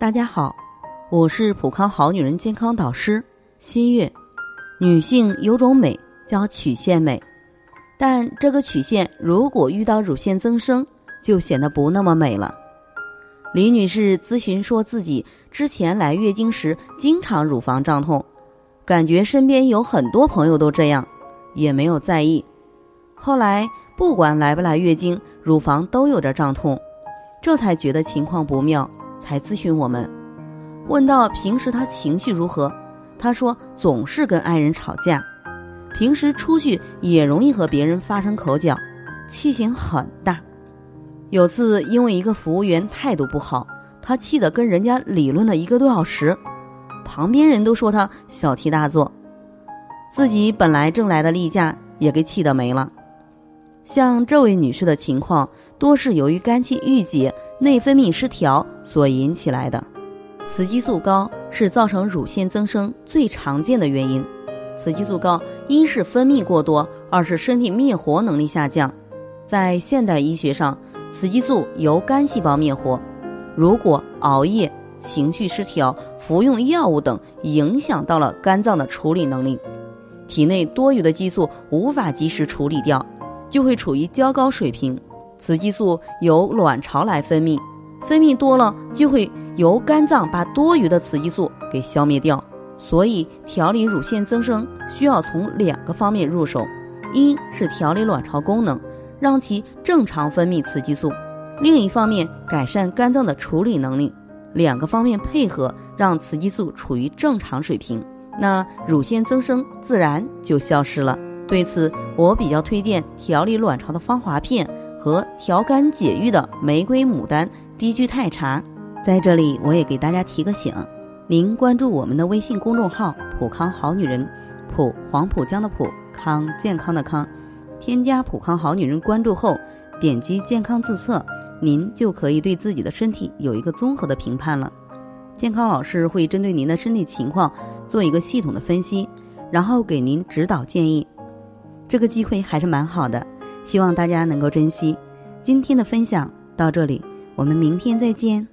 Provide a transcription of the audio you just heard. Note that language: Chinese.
大家好，我是普康好女人健康导师新月。女性有种美叫曲线美，但这个曲线如果遇到乳腺增生，就显得不那么美了。李女士咨询说自己之前来月经时经常乳房胀痛，感觉身边有很多朋友都这样，也没有在意。后来不管来不来月经，乳房都有点胀痛，这才觉得情况不妙。才咨询我们，问到平时他情绪如何，他说总是跟爱人吵架，平时出去也容易和别人发生口角，气性很大。有次因为一个服务员态度不好，他气得跟人家理论了一个多小时，旁边人都说他小题大做，自己本来挣来的例假也给气得没了。像这位女士的情况，多是由于肝气郁结、内分泌失调所引起来的。雌激素高是造成乳腺增生最常见的原因。雌激素高，一是分泌过多，二是身体灭活能力下降。在现代医学上，雌激素由肝细胞灭活。如果熬夜、情绪失调、服用药物等，影响到了肝脏的处理能力，体内多余的激素无法及时处理掉。就会处于较高水平，雌激素由卵巢来分泌，分泌多了就会由肝脏把多余的雌激素给消灭掉。所以调理乳腺增生需要从两个方面入手：一是调理卵巢功能，让其正常分泌雌激素；另一方面改善肝脏的处理能力。两个方面配合，让雌激素处于正常水平，那乳腺增生自然就消失了。对此，我比较推荐调理卵巢的芳华片和调肝解郁的玫瑰牡丹低聚肽茶。在这里，我也给大家提个醒：您关注我们的微信公众号“普康好女人”，普黄浦江的普康健康的康，添加“普康好女人”关注后，点击健康自测，您就可以对自己的身体有一个综合的评判了。健康老师会针对您的身体情况做一个系统的分析，然后给您指导建议。这个机会还是蛮好的，希望大家能够珍惜。今天的分享到这里，我们明天再见。